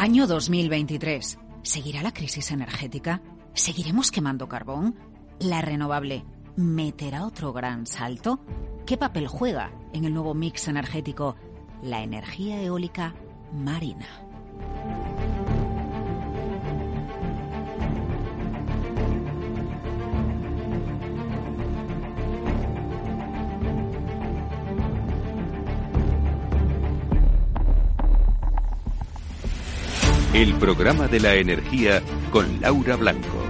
Año 2023. ¿Seguirá la crisis energética? ¿Seguiremos quemando carbón? ¿La renovable meterá otro gran salto? ¿Qué papel juega en el nuevo mix energético la energía eólica marina? El programa de la energía con Laura Blanco.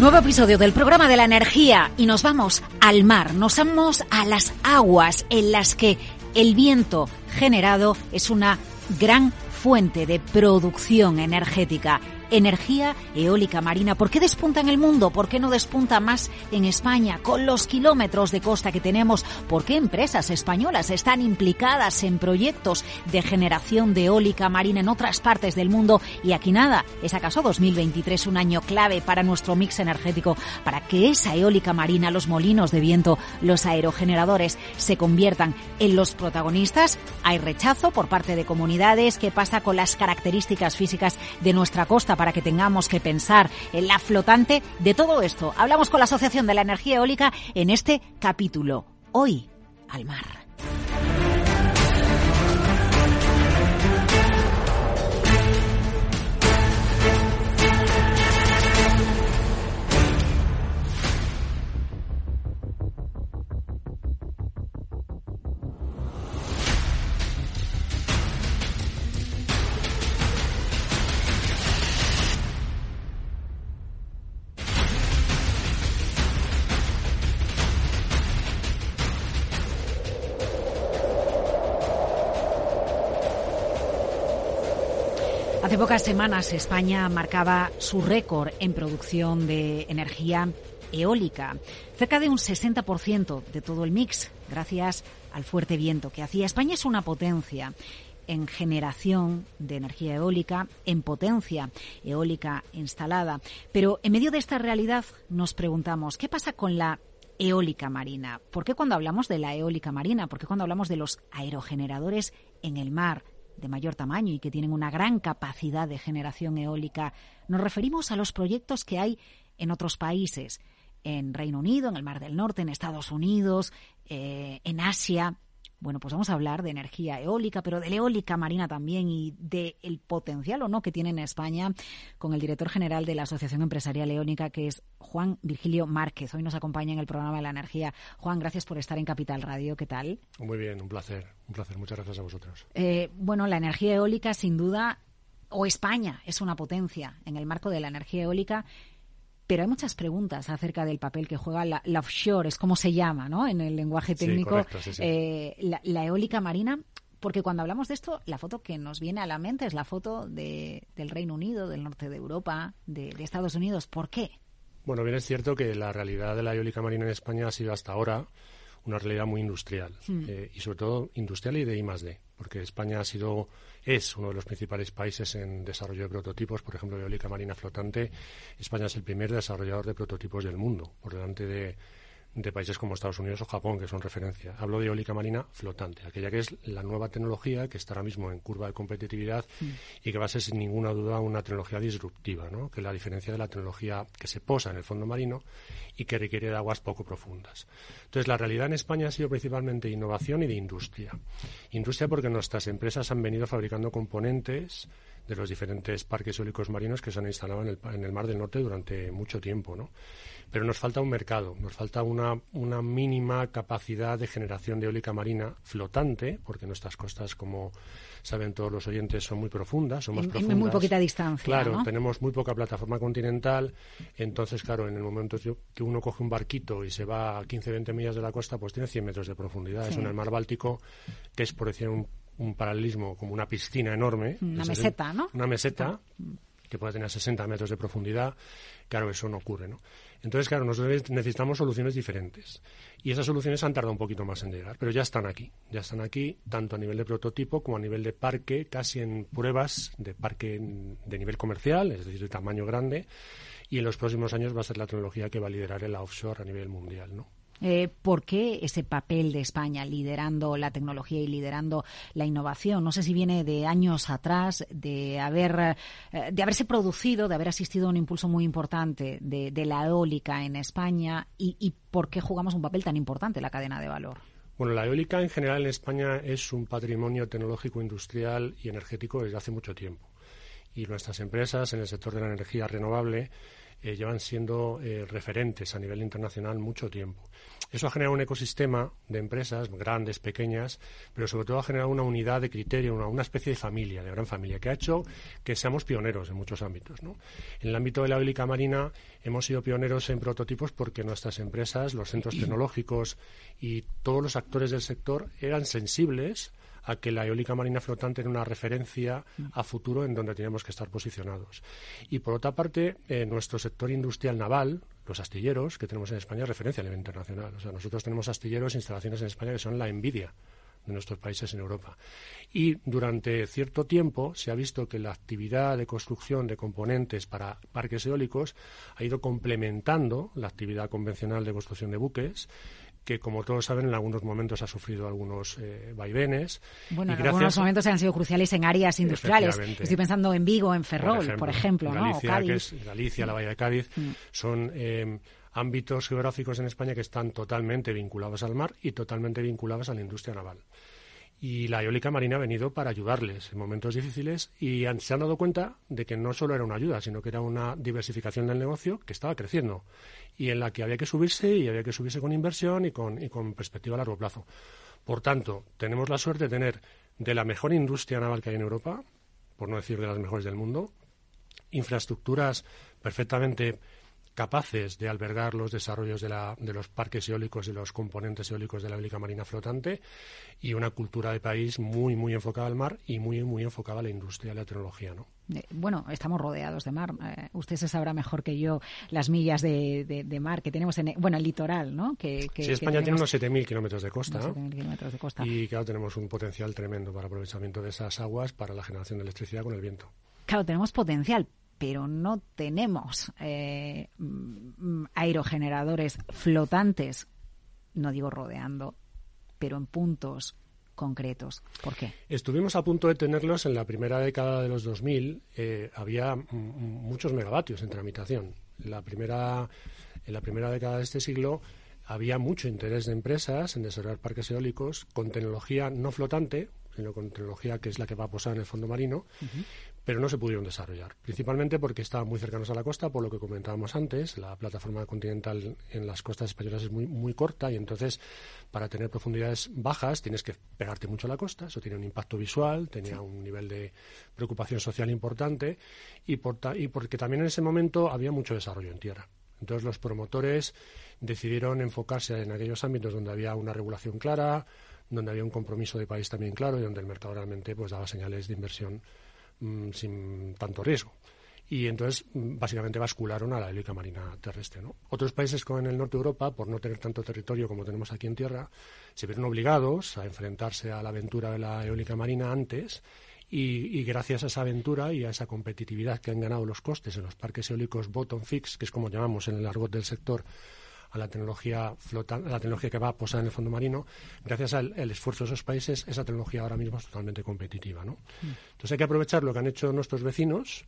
Nuevo episodio del programa de la energía y nos vamos al mar, nos vamos a las aguas en las que el viento generado es una gran fuente de producción energética energía eólica marina. ¿Por qué despunta en el mundo? ¿Por qué no despunta más en España con los kilómetros de costa que tenemos? ¿Por qué empresas españolas están implicadas en proyectos de generación de eólica marina en otras partes del mundo? Y aquí nada, ¿es acaso 2023 un año clave para nuestro mix energético, para que esa eólica marina, los molinos de viento, los aerogeneradores se conviertan en los protagonistas? Hay rechazo por parte de comunidades. ¿Qué pasa con las características físicas de nuestra costa? Para que tengamos que pensar en la flotante. De todo esto hablamos con la Asociación de la Energía Eólica en este capítulo. Hoy, al mar. Pocas semanas España marcaba su récord en producción de energía eólica, cerca de un 60% de todo el mix, gracias al fuerte viento que hacía. España es una potencia en generación de energía eólica, en potencia eólica instalada. Pero en medio de esta realidad nos preguntamos, ¿qué pasa con la eólica marina? ¿Por qué cuando hablamos de la eólica marina? ¿Por qué cuando hablamos de los aerogeneradores en el mar? De mayor tamaño y que tienen una gran capacidad de generación eólica, nos referimos a los proyectos que hay en otros países, en Reino Unido, en el Mar del Norte, en Estados Unidos, eh, en Asia. Bueno, pues vamos a hablar de energía eólica, pero de la eólica marina también y del el potencial o no que tiene en España con el director general de la Asociación Empresarial Eólica, que es Juan Virgilio Márquez. Hoy nos acompaña en el programa de la energía. Juan, gracias por estar en Capital Radio. ¿Qué tal? Muy bien, un placer, un placer. Muchas gracias a vosotros. Eh, bueno, la energía eólica, sin duda, o España es una potencia en el marco de la energía eólica pero hay muchas preguntas acerca del papel que juega la, offshore, es como se llama, ¿no? En el lenguaje técnico, eh, la, eólica marina. Porque cuando hablamos de esto, la foto que nos viene a la mente es la foto de, del Reino Unido, del norte de Europa, de, Estados Unidos. ¿Por qué? Bueno, bien es cierto que la realidad de la eólica marina en España ha sido hasta ahora una realidad muy industrial hmm. eh, y sobre todo industrial y de I más D, porque España ha sido es uno de los principales países en desarrollo de prototipos, por ejemplo, de eólica marina flotante. España es el primer desarrollador de prototipos del mundo, por delante de, países como Estados Unidos o Japón, que son referencia. Hablo de eólica marina flotante, aquella que es la nueva tecnología que está ahora mismo en curva de competitividad mm. y que va a ser sin ninguna duda una tecnología disruptiva, ¿no? que es la diferencia de la tecnología que se posa en el fondo marino y que requiere de aguas poco profundas. Entonces, la realidad en España ha sido principalmente innovación y de industria. Industria porque nuestras empresas han venido fabricando componentes de los diferentes parques eólicos marinos que se han instalado en el, en el Mar del Norte durante mucho tiempo, ¿no? Pero nos falta un mercado, nos falta una, una mínima capacidad de generación de eólica marina flotante, porque nuestras costas, como saben todos los oyentes, son muy profundas, son más en, profundas. muy poquita distancia. Claro, tenemos muy poca plataforma continental, entonces, claro, en el momento que uno coge un barquito y se va a 15, 20 millas de la costa, pues tiene 100 metros de profundidad. Es en el mar Báltico, que es, por decir un, paralelismo, como una piscina enorme. Una meseta, ¿no? Una meseta que puede tener 60 metros de profundidad. Claro, eso no ocurre, ¿no? Entonces, claro, nosotros necesitamos soluciones diferentes. Y esas soluciones han tardado un poquito más en llegar, pero ya están aquí. Ya están aquí, tanto a nivel de prototipo como a nivel de parque, casi en pruebas de parque de nivel comercial, es decir, de tamaño grande. Y en los próximos años va a ser la tecnología que va a liderar el offshore a nivel mundial, ¿no? Eh, ¿Por qué ese papel de España liderando la tecnología y liderando la innovación? No sé si viene de años atrás, de haber eh, de haberse producido, de haber asistido a un impulso muy importante de, la eólica en España y, y por qué jugamos un papel tan importante en la cadena de valor. Bueno, la eólica en general en España es un patrimonio tecnológico, industrial y energético desde hace mucho tiempo. Y nuestras empresas en el sector de la energía renovable eh, llevan siendo eh, referentes a nivel internacional mucho tiempo. Eso ha generado un ecosistema de empresas grandes, pequeñas, pero sobre todo ha generado una unidad de criterio, una, especie de familia, de gran familia, que ha hecho que seamos pioneros en muchos ámbitos. En el ámbito de la eólica marina hemos sido pioneros en prototipos porque nuestras empresas, los centros tecnológicos y todos los actores del sector eran sensibles a que la eólica marina flotante era una referencia a futuro en donde teníamos que estar posicionados. Y por otra parte, eh, nuestro sector industrial naval, los astilleros que tenemos en España, es referencia a nivel internacional. O sea, nosotros tenemos astilleros, instalaciones en España que son la envidia de nuestros países en Europa. Y durante cierto tiempo se ha visto que la actividad de construcción de componentes para parques eólicos ha ido complementando la actividad convencional de construcción de buques que como todos saben en algunos momentos ha sufrido algunos eh, vaivenes. Bueno, en algunos momentos han sido cruciales en áreas industriales. Estoy pensando en Vigo, en Ferrol, por ejemplo, Galicia, Que es Galicia, la Bahía de Cádiz, mm. son eh, ámbitos geográficos en España que están totalmente vinculados al mar y totalmente vinculados a la industria naval y la eólica marina ha venido para ayudarles en momentos difíciles y se han dado cuenta de que no solo era una ayuda, sino que era una diversificación del negocio que estaba creciendo y en la que había que subirse y había que subirse con inversión y con, y con perspectiva a largo plazo. Por tanto, tenemos la suerte de tener de la mejor industria naval que hay en Europa, por no decir de las mejores del mundo, infraestructuras perfectamente capaces de albergar los desarrollos de, la, de, los parques eólicos y los componentes eólicos de la eólica marina flotante y una cultura de país muy, muy enfocada al mar y muy, muy enfocada a la industria y la tecnología, ¿no? Eh, bueno, estamos rodeados de mar. Eh, usted se sabrá mejor que yo las millas de, de, mar que tenemos en, bueno, el litoral, ¿no? Que, sí, España tiene unos 7.000 kilómetros de costa. kilómetros de costa. Y claro, tenemos un potencial tremendo para aprovechamiento de esas aguas para la generación de electricidad con el viento. Claro, tenemos potencial, pero no tenemos eh, mm, aerogeneradores flotantes, no digo rodeando, pero en puntos concretos. ¿Por qué? Estuvimos a punto de tenerlos en la primera década de los 2000. Eh, había muchos megavatios en tramitación. la primera, en la primera década de este siglo había mucho interés de empresas en desarrollar parques eólicos con tecnología no flotante, sino con tecnología que es la que va a posar en el fondo marino, pero no se pudieron desarrollar, principalmente porque estaban muy cercanos a la costa, por lo que comentábamos antes, la plataforma continental en las costas españolas es muy, muy corta y entonces para tener profundidades bajas tienes que pegarte mucho a la costa, eso tiene un impacto visual, tenía un nivel de preocupación social importante y, y porque también en ese momento había mucho desarrollo en tierra. Entonces los promotores decidieron enfocarse en aquellos ámbitos donde había una regulación clara, donde había un compromiso de país también claro y donde el mercado realmente pues daba señales de inversión mm, sin tanto riesgo. Y entonces, mm, básicamente, bascularon a la eólica marina terrestre. ¿no? Otros países como en el norte de Europa, por no tener tanto territorio como tenemos aquí en tierra, se vieron obligados a enfrentarse a la aventura de la eólica marina antes y, y, gracias a esa aventura y a esa competitividad que han ganado los costes en los parques eólicos bottom fix, que es como llamamos en el argot del sector, a la tecnología flotante, a la tecnología que va a posar en el fondo marino, gracias al esfuerzo de esos países, esa tecnología ahora mismo es totalmente competitiva. ¿no? Mm. Entonces hay que aprovechar lo que han hecho nuestros vecinos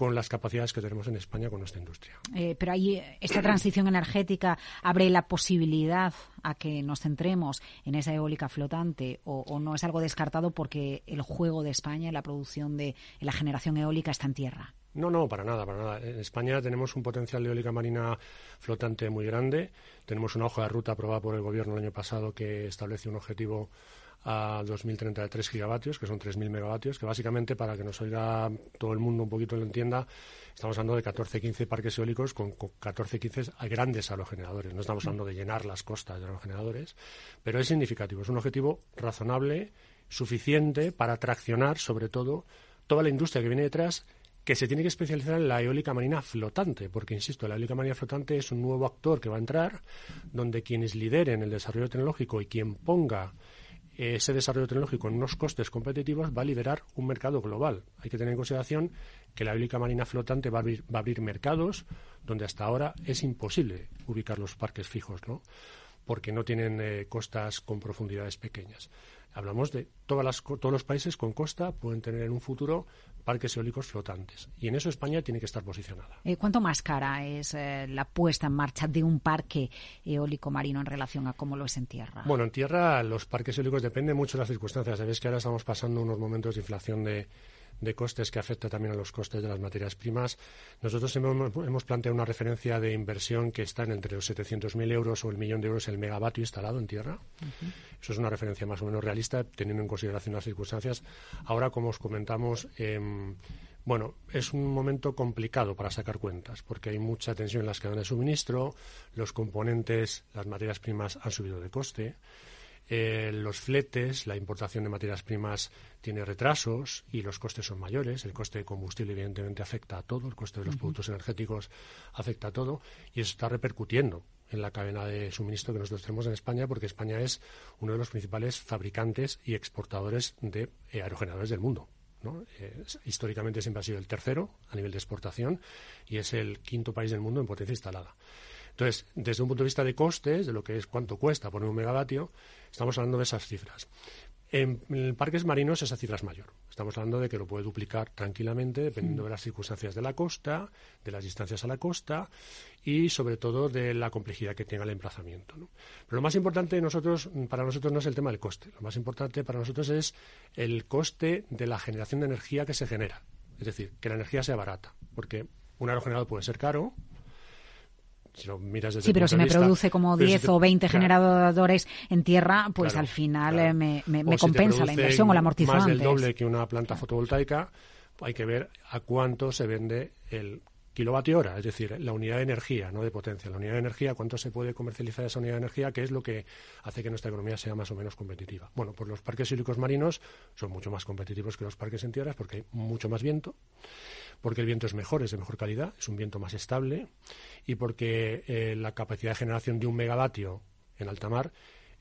con las capacidades que tenemos en España con nuestra industria. Eh, pero ahí esta transición energética abre la posibilidad a que nos centremos en esa eólica flotante o, no es algo descartado porque el juego de España, la producción de la generación eólica está en tierra. No, no, para nada, para nada. En España tenemos un potencial de eólica marina flotante muy grande. Tenemos una hoja de ruta aprobada por el Gobierno el año pasado que establece un objetivo a 2033 gigavatios, que son 3.000 megavatios, que básicamente, para que nos oiga todo el mundo un poquito lo entienda, estamos hablando de 14-15 parques eólicos con, 14-15 grandes aerogeneradores. No estamos hablando de llenar las costas de aerogeneradores, pero es significativo. Es un objetivo razonable, suficiente para traccionar, sobre todo, toda la industria que viene detrás que se tiene que especializar en la eólica marina flotante, porque, insisto, la eólica marina flotante es un nuevo actor que va a entrar, donde quienes lideren el desarrollo tecnológico y quien ponga ese desarrollo tecnológico en unos costes competitivos va a liderar un mercado global. Hay que tener en consideración que la eólica marina flotante va a abrir, va a abrir mercados donde hasta ahora es imposible ubicar los parques fijos, ¿no? porque no tienen eh, costas con profundidades pequeñas. Hablamos de todas las, todos los países con costa pueden tener en un futuro parques eólicos flotantes. Y en eso España tiene que estar posicionada. Eh, ¿Cuánto más cara es eh, la puesta en marcha de un parque eólico marino en relación a cómo lo es en tierra? Bueno, en tierra los parques eólicos dependen mucho de las circunstancias. Sabéis que ahora estamos pasando unos momentos de inflación de, de costes que afecta también a los costes de las materias primas. Nosotros hemos, planteado una referencia de inversión que está entre los 700.000 euros o el millón de euros el megavatio instalado en tierra. Eso es una referencia más o menos realista, teniendo en consideración las circunstancias. Ahora, como os comentamos, em, bueno, es un momento complicado para sacar cuentas, porque hay mucha tensión en las cadenas de suministro, los componentes, las materias primas han subido de coste. Eh, los fletes, la importación de materias primas tiene retrasos y los costes son mayores. El coste de combustible, evidentemente, afecta a todo. El coste de los productos energéticos afecta a todo. Y eso está repercutiendo en la cadena de suministro que nosotros tenemos en España, porque España es uno de los principales fabricantes y exportadores de eh, aerogeneradores del mundo. Eh, históricamente siempre ha sido el tercero a nivel de exportación y es el quinto país del mundo en potencia instalada. Entonces, desde un punto de vista de costes, de lo que es cuánto cuesta poner un megavatio, estamos hablando de esas cifras. En, parques marinos esa cifra es mayor. Estamos hablando de que lo puede duplicar tranquilamente dependiendo mm. de las circunstancias de la costa, de las distancias a la costa y sobre todo de la complejidad que tenga el emplazamiento. Pero lo más importante nosotros, para nosotros no es el tema del coste. Lo más importante para nosotros es el coste de la generación de energía que se genera. Es decir, que la energía sea barata. Porque un aerogenerador puede ser caro, sí, pero si me produce como 10 o 20 generadores en tierra, pues al final eh, me, compensa la inversión o la amortización. Más del doble que una planta fotovoltaica, hay que ver a cuánto se vende el kilovatio hora, es decir, la unidad de energía, no de potencia. La unidad de energía, cuánto se puede comercializar esa unidad de energía, que es lo que hace que nuestra economía sea más o menos competitiva. Bueno, pues los parques eólicos marinos son mucho más competitivos que los parques en tierras porque hay mucho más viento porque el viento es mejor, es de mejor calidad, es un viento más estable y porque eh, la capacidad de generación de un megavatio en alta mar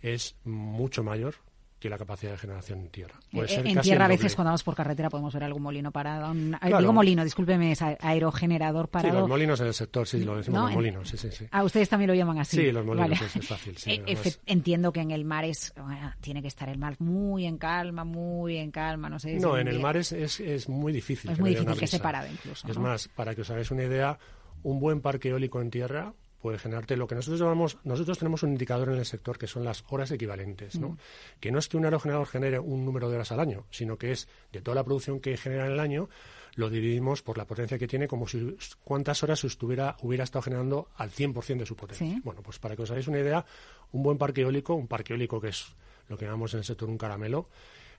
es mucho mayor que la capacidad de generación en tierra. Eh, en tierra a veces cuando vamos por carretera podemos ver algún molino parado. Digo molino, discúlpeme, es aerogenerador parado. Sí, los molinos en el sector, sí, lo decimos los molinos, sí, sí, sí. Ah, ustedes también lo llaman así. Sí, los molinos es, fácil, eh, Entiendo que en el mar es, tiene que estar el mar muy en calma, muy en calma, no sé. No, en el mar es, es, muy difícil. Es muy difícil que esté parado incluso. Es más, para que os hagáis una idea, un buen parque eólico en tierra puede generarte lo que nosotros llamamos, nosotros tenemos un indicador en el sector que son las horas equivalentes, ¿no? Mm. Que no es que un aerogenerador genere un número de horas al año, sino que es de toda la producción que genera en el año, lo dividimos por la potencia que tiene, como si cuántas horas estuviera, hubiera estado generando al 100% de su potencia. Bueno, pues para que os hagáis una idea, un buen parque eólico, un parque eólico que es lo que llamamos en el sector un caramelo,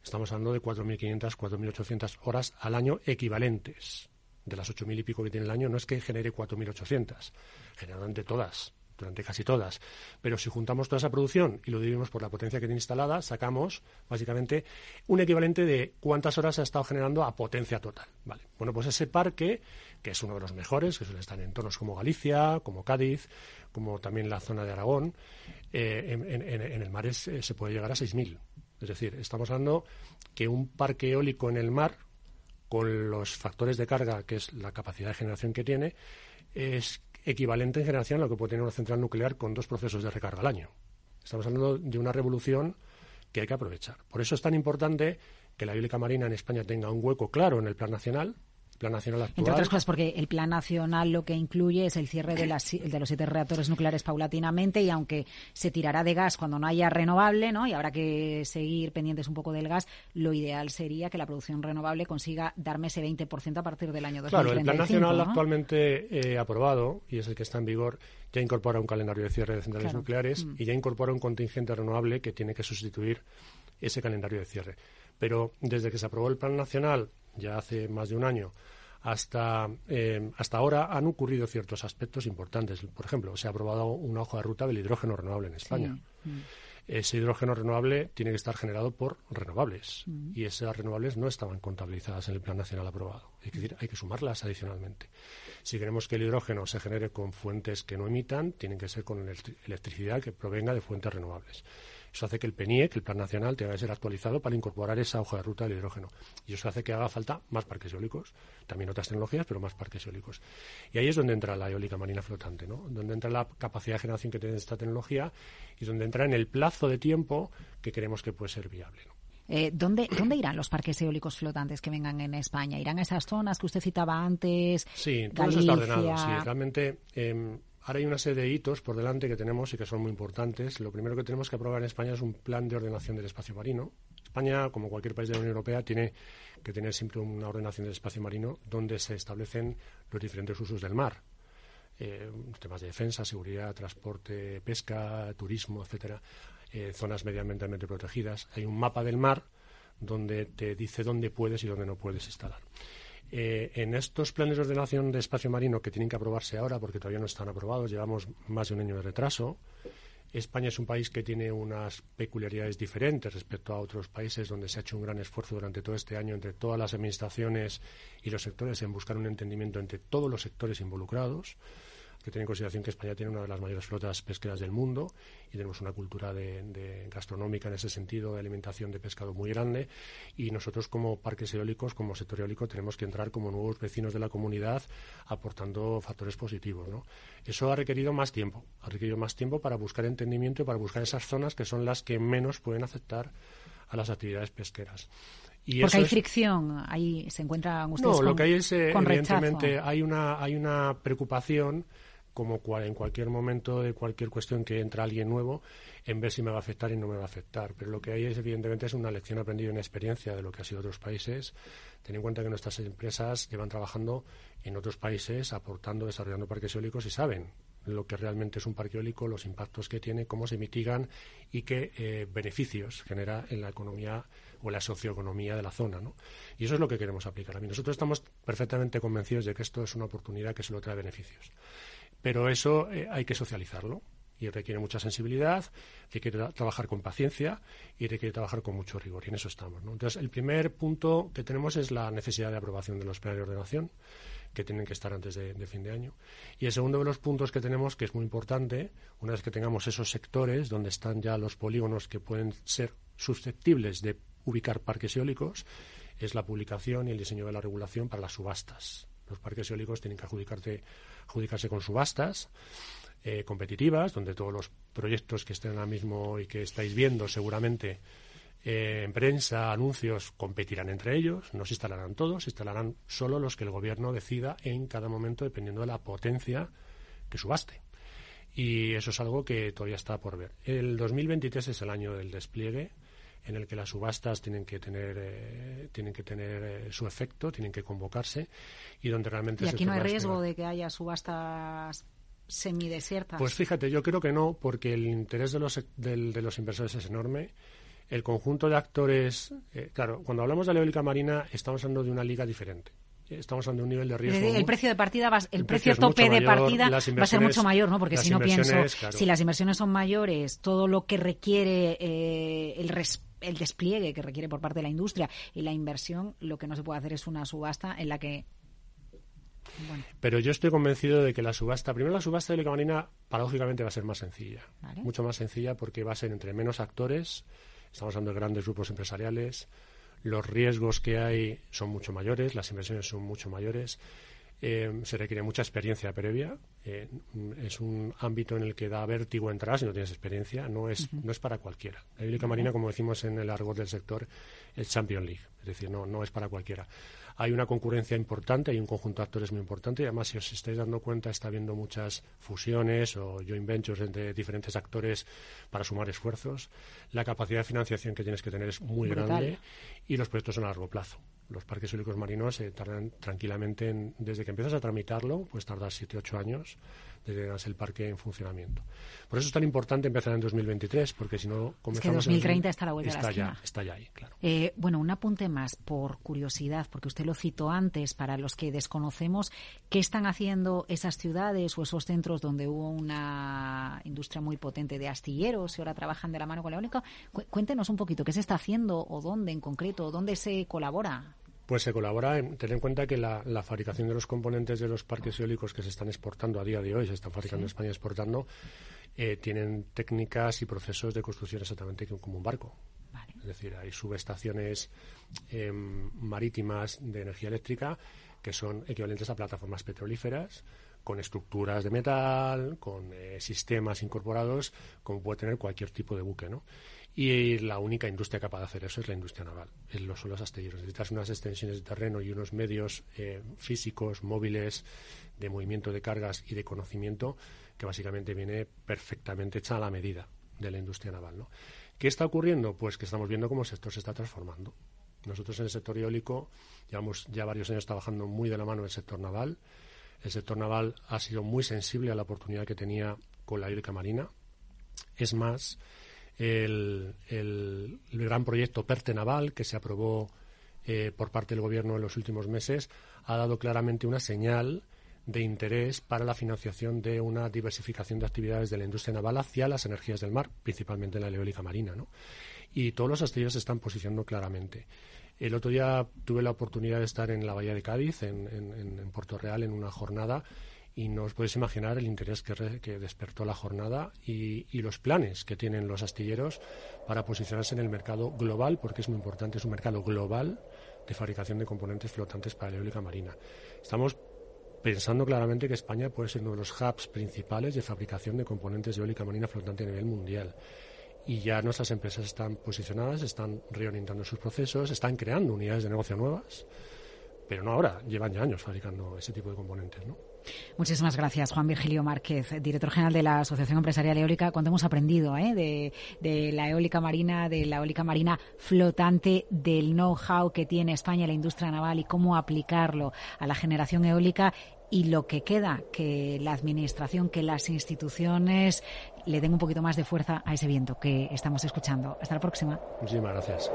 estamos hablando de 4.500, 4.800 horas al año equivalentes de las 8.000 y pico que tiene el año, no es que genere 4.800, genera durante todas, durante casi todas. Pero si juntamos toda esa producción y lo dividimos por la potencia que tiene instalada, sacamos básicamente un equivalente de cuántas horas ha estado generando a potencia total. Vale. Bueno, pues ese parque, que es uno de los mejores, que suele estar en entornos como Galicia, como Cádiz, como también la zona de Aragón, eh, en, el mar eh, se puede llegar a 6.000. Es decir, estamos hablando que un parque eólico en el mar con los factores de carga, que es la capacidad de generación que tiene, es equivalente en generación a lo que puede tener una central nuclear con dos procesos de recarga al año. Estamos hablando de una revolución que hay que aprovechar. Por eso es tan importante que la eólica marina en España tenga un hueco claro en el plan nacional, Plan Nacional actual. Entre otras cosas, porque el Plan Nacional lo que incluye es el cierre de, las, de los siete reactores nucleares paulatinamente y aunque se tirará de gas cuando no haya renovable, ¿no? y habrá que seguir pendientes un poco del gas, lo ideal sería que la producción renovable consiga darme ese 20% a partir del año 2035. Claro, el Plan Nacional actualmente eh, aprobado, y es el que está en vigor, ya incorpora un calendario de cierre de centrales nucleares mm. y ya incorpora un contingente renovable que tiene que sustituir ese calendario de cierre. Pero desde que se aprobó el Plan Nacional ya hace más de un año, hasta, eh, hasta ahora han ocurrido ciertos aspectos importantes. Por ejemplo, se ha aprobado una hoja de ruta del hidrógeno renovable en España. Mm. Ese hidrógeno renovable tiene que estar generado por renovables mm. y esas renovables no estaban contabilizadas en el Plan Nacional aprobado. Es decir, hay que sumarlas adicionalmente. Si queremos que el hidrógeno se genere con fuentes que no emitan, tienen que ser con electricidad que provenga de fuentes renovables. Eso hace que el PNIEC, el Plan Nacional, tenga que ser actualizado para incorporar esa hoja de ruta del hidrógeno. Y eso hace que haga falta más parques eólicos, también otras tecnologías, pero más parques eólicos. Y ahí es donde entra la eólica marina flotante, ¿no? Donde entra la capacidad de generación que tiene esta tecnología y donde entra en el plazo de tiempo que creemos que puede ser viable. Eh, ¿dónde, ¿Dónde irán los parques eólicos flotantes que vengan en España? ¿Irán a esas zonas que usted citaba antes? Sí, todo eso está ordenado. Sí, realmente em, ahora hay una serie de hitos por delante que tenemos y que son muy importantes. Lo primero que tenemos que aprobar en España es un plan de ordenación del espacio marino. España, como cualquier país de la Unión Europea, tiene que tener siempre una ordenación del espacio marino donde se establecen los diferentes usos del mar. Eh, temas de defensa, seguridad, transporte, pesca, turismo, etcétera. Eh, zonas medioambientalmente protegidas. Hay un mapa del mar donde te dice dónde puedes y dónde no puedes instalar. Eh, en estos planes de ordenación de espacio marino que tienen que aprobarse ahora, porque todavía no están aprobados, llevamos más de un año de retraso. España es un país que tiene unas peculiaridades diferentes respecto a otros países donde se ha hecho un gran esfuerzo durante todo este año entre todas las administraciones y los sectores en buscar un entendimiento entre todos los sectores involucrados que tener en consideración que España tiene una de las mayores flotas pesqueras del mundo y tenemos una cultura de, gastronómica en ese sentido, de alimentación de pescado muy grande y nosotros como parques eólicos, como sector eólico, tenemos que entrar como nuevos vecinos de la comunidad aportando factores positivos. ¿no? Eso ha requerido más tiempo, ha requerido más tiempo para buscar entendimiento y para buscar esas zonas que son las que menos pueden afectar a las actividades pesqueras. Y Porque hay fricción, ahí se encuentran ustedes No, lo que hay es, eh, evidentemente, hay una, hay una preocupación como en cualquier momento de cualquier cuestión que entra alguien nuevo, en ver si me va a afectar y no me va a afectar. Pero lo que hay es, evidentemente, es una lección aprendida, una experiencia de lo que ha sido otros países. Ten en cuenta que nuestras empresas llevan trabajando en otros países, aportando, desarrollando parques eólicos y saben lo que realmente es un parque eólico, los impactos que tiene, cómo se mitigan y qué eh, beneficios genera en la economía o la socioeconomía de la zona. ¿no? Y eso es lo que queremos aplicar. A mí nosotros estamos perfectamente convencidos de que esto es una oportunidad que solo trae beneficios. Pero eso eh, hay que socializarlo y requiere mucha sensibilidad, requiere trabajar con paciencia y requiere trabajar con mucho rigor. Y en eso estamos. Entonces, el primer punto que tenemos es la necesidad de aprobación de los planes de ordenación, que tienen que estar antes de, fin de año. Y el segundo de los puntos que tenemos, que es muy importante, una vez que tengamos esos sectores donde están ya los polígonos que pueden ser susceptibles de ubicar parques eólicos, es la publicación y el diseño de la regulación para las subastas. Los parques eólicos tienen que adjudicarse adjudicarse con subastas eh, competitivas, donde todos los proyectos que estén ahora mismo y que estáis viendo seguramente eh, en prensa, anuncios, competirán entre ellos, no se instalarán todos, se instalarán solo los que el gobierno decida en cada momento dependiendo de la potencia que subaste. Y eso es algo que todavía está por ver. El 2023 es el año del despliegue en el que las subastas tienen que tener eh, tienen que tener eh, su efecto, tienen que convocarse y donde realmente y aquí no hay riesgo de que haya subastas semidesiertas. Pues fíjate, yo creo que no, porque el interés de los de, los inversores es enorme. El conjunto de actores, eh, claro, cuando hablamos de la eólica marina estamos hablando de una liga diferente estamos hablando de un nivel de riesgo. El, precio de partida, va, el, precio, tope de partida va a ser mucho mayor, ¿no? Porque si no pienso, si las inversiones son mayores, todo lo que requiere eh, el respeto el despliegue que requiere por parte de la industria y la inversión, lo que no se puede hacer es una subasta en la que Pero yo estoy convencido de que la subasta, primero la subasta de la marina, paradójicamente va a ser más sencilla. Mucho más sencilla porque va a ser entre menos actores, estamos hablando de grandes grupos empresariales, los riesgos que hay son mucho mayores, las inversiones son mucho mayores eh, se requiere mucha experiencia previa. Eh, es un ámbito en el que da vértigo entrar si no tienes experiencia. No es, no es para cualquiera. La hídrica marina, como decimos en el argot del sector, es Champion League. Es decir, no, no es para cualquiera. Hay una concurrencia importante, hay un conjunto de actores muy importante y además, si os estáis dando cuenta, está habiendo muchas fusiones o joint ventures entre diferentes actores para sumar esfuerzos. La capacidad de financiación que tienes que tener es muy grande y los proyectos son a largo plazo los parques eólicos marinos se tardan tranquilamente, desde que empiezas a tramitarlo, pues tardar 7-8 años desde que el parque en funcionamiento. Por eso es tan importante empezar en 2023, porque si no comenzamos... Es que 2030 está a la vuelta está de la esquina. Ya, está ya ahí, claro. Eh, bueno, un apunte más, por curiosidad, porque usted lo citó antes, para los que desconocemos, ¿qué están haciendo esas ciudades o esos centros donde hubo una industria muy potente de astilleros y ahora trabajan de la mano con la eólica? Cuéntenos un poquito, ¿qué se está haciendo o dónde en concreto, dónde se colabora? Pues se colabora en tener en cuenta que la, fabricación de los componentes de los parques eólicos que se están exportando a día de hoy, se están fabricando en España y exportando, eh, tienen técnicas y procesos de construcción exactamente como un barco. Es decir, hay subestaciones em, marítimas de energía eléctrica que son equivalentes a plataformas petrolíferas con estructuras de metal, con eh, sistemas incorporados, como puede tener cualquier tipo de buque, ¿no? Y la única industria capaz de hacer eso es la industria naval, los, son los astilleros. Necesitas unas extensiones de terreno y unos medios eh, físicos, móviles, de movimiento de cargas y de conocimiento que básicamente viene perfectamente hecha a la medida de la industria naval. ¿no? ¿Qué está ocurriendo? Pues que estamos viendo cómo el sector se está transformando. Nosotros en el sector eólico llevamos ya varios años trabajando muy de la mano del sector naval. El sector naval ha sido muy sensible a la oportunidad que tenía con la eólica marina. Es más, el, gran proyecto PERTE Naval, que se aprobó eh, por parte del Gobierno en los últimos meses, ha dado claramente una señal de interés para la financiación de una diversificación de actividades de la industria naval hacia las energías del mar, principalmente la eólica marina. ¿no? Y todos los astilleros se están posicionando claramente. El otro día tuve la oportunidad de estar en la Bahía de Cádiz, en, en Puerto Real, en una jornada y no os podéis imaginar el interés que, despertó la jornada y, los planes que tienen los astilleros para posicionarse en el mercado global, porque es muy importante, es un mercado global de fabricación de componentes flotantes para la eólica marina. Estamos pensando claramente que España puede ser uno de los hubs principales de fabricación de componentes de eólica marina flotante a nivel mundial. Y ya nuestras empresas están posicionadas, están reorientando sus procesos, están creando unidades de negocio nuevas, pero no ahora, llevan ya años fabricando ese tipo de componentes, ¿no? Muchísimas gracias, Juan Virgilio Márquez, director general de la Asociación Empresarial Eólica. Cuánto hemos aprendido eh, de, la eólica marina, de la eólica marina flotante, del know-how que tiene España la industria naval y cómo aplicarlo a la generación eólica y lo que queda, que la Administración, que las instituciones le den un poquito más de fuerza a ese viento que estamos escuchando. Hasta la próxima. Muchísimas gracias.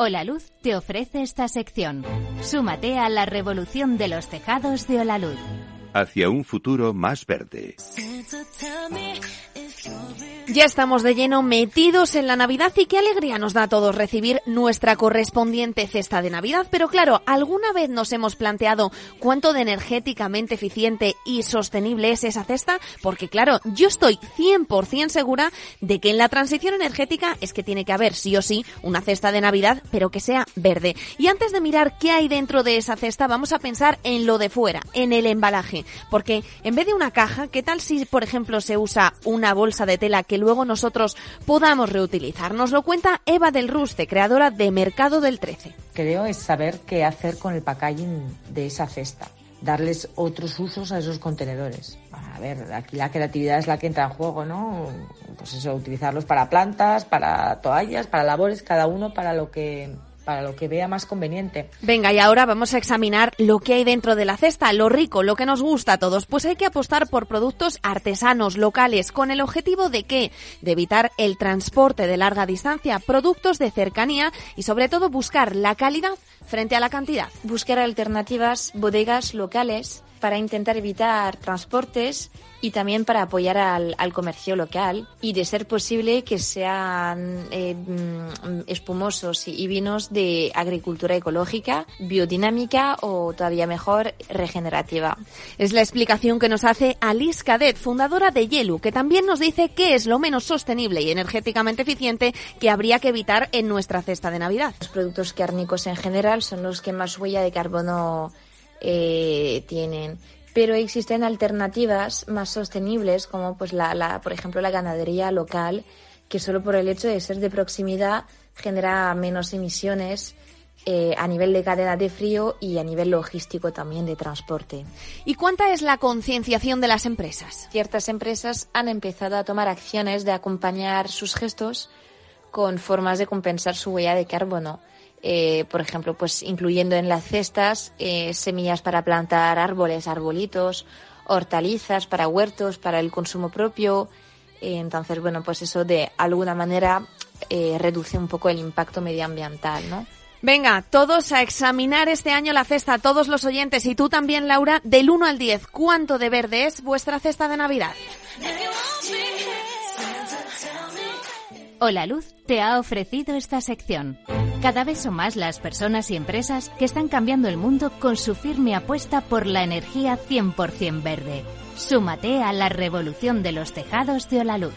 Hola Luz te ofrece esta sección. Súmate a la revolución de los tejados de Hola Luz. Hacia un futuro más verde. Ya estamos de lleno metidos en la Navidad y qué alegría nos da a todos recibir nuestra correspondiente cesta de Navidad. Pero claro, ¿alguna vez nos hemos planteado cuánto de energéticamente eficiente y sostenible es esa cesta? Porque claro, yo estoy 100% segura de que en la transición energética es que tiene que haber sí o sí una cesta de Navidad, pero que sea verde. Y antes de mirar qué hay dentro de esa cesta, vamos a pensar en lo de fuera, en el embalaje. Porque en vez de una caja, ¿qué tal si, por ejemplo, se usa una bolsa de tela que luego nosotros podamos reutilizar. Nos lo cuenta Eva del Ruste, creadora de Mercado del 13. Creo es saber qué hacer con el packaging de esa cesta darles otros usos a esos contenedores. A ver, aquí la creatividad es la que entra en juego, ¿no? Pues eso, utilizarlos para plantas, para toallas, para labores, cada uno para lo que para lo que vea más conveniente. Venga, y ahora vamos a examinar lo que hay dentro de la cesta, lo rico, lo que nos gusta a todos. Pues hay que apostar por productos artesanos, locales, con el objetivo de qué? De evitar el transporte de larga distancia, productos de cercanía y sobre todo buscar la calidad frente a la cantidad. Buscar alternativas, bodegas locales para intentar evitar transportes y también para apoyar al, comercio local y de ser posible que sean eh, mm, espumosos y vinos de agricultura ecológica, biodinámica o todavía mejor regenerativa. Es la explicación que nos hace Alice Cadet, fundadora de Yelu, que también nos dice qué es lo menos sostenible y energéticamente eficiente que habría que evitar en nuestra cesta de Navidad. Los productos cárnicos en general son los que más huella de carbono eh, tienen pero existen alternativas más sostenibles como pues la, por ejemplo la ganadería local que solo por el hecho de ser de proximidad genera menos emisiones eh, a nivel de cadena de frío y a nivel logístico también de transporte. ¿Y cuánta es la concienciación de las empresas? Ciertas empresas han empezado a tomar acciones de acompañar sus gestos con formas de compensar su huella de carbono. Eh, por ejemplo, pues incluyendo en las cestas eh, semillas para plantar árboles, arbolitos, hortalizas para huertos, para el consumo propio. Eh, entonces, bueno, pues eso de alguna manera reduce un poco el impacto medioambiental, ¿no? Venga, todos a examinar este año la cesta, todos los oyentes y tú también, Laura, del 1 al 10, ¿cuánto de verde es vuestra cesta de Navidad? Hola Luz te ha ofrecido esta sección. Cada vez son más las personas y empresas que están cambiando el mundo con su firme apuesta por la energía 100% verde. Súmate a la revolución de los tejados de Olaluz.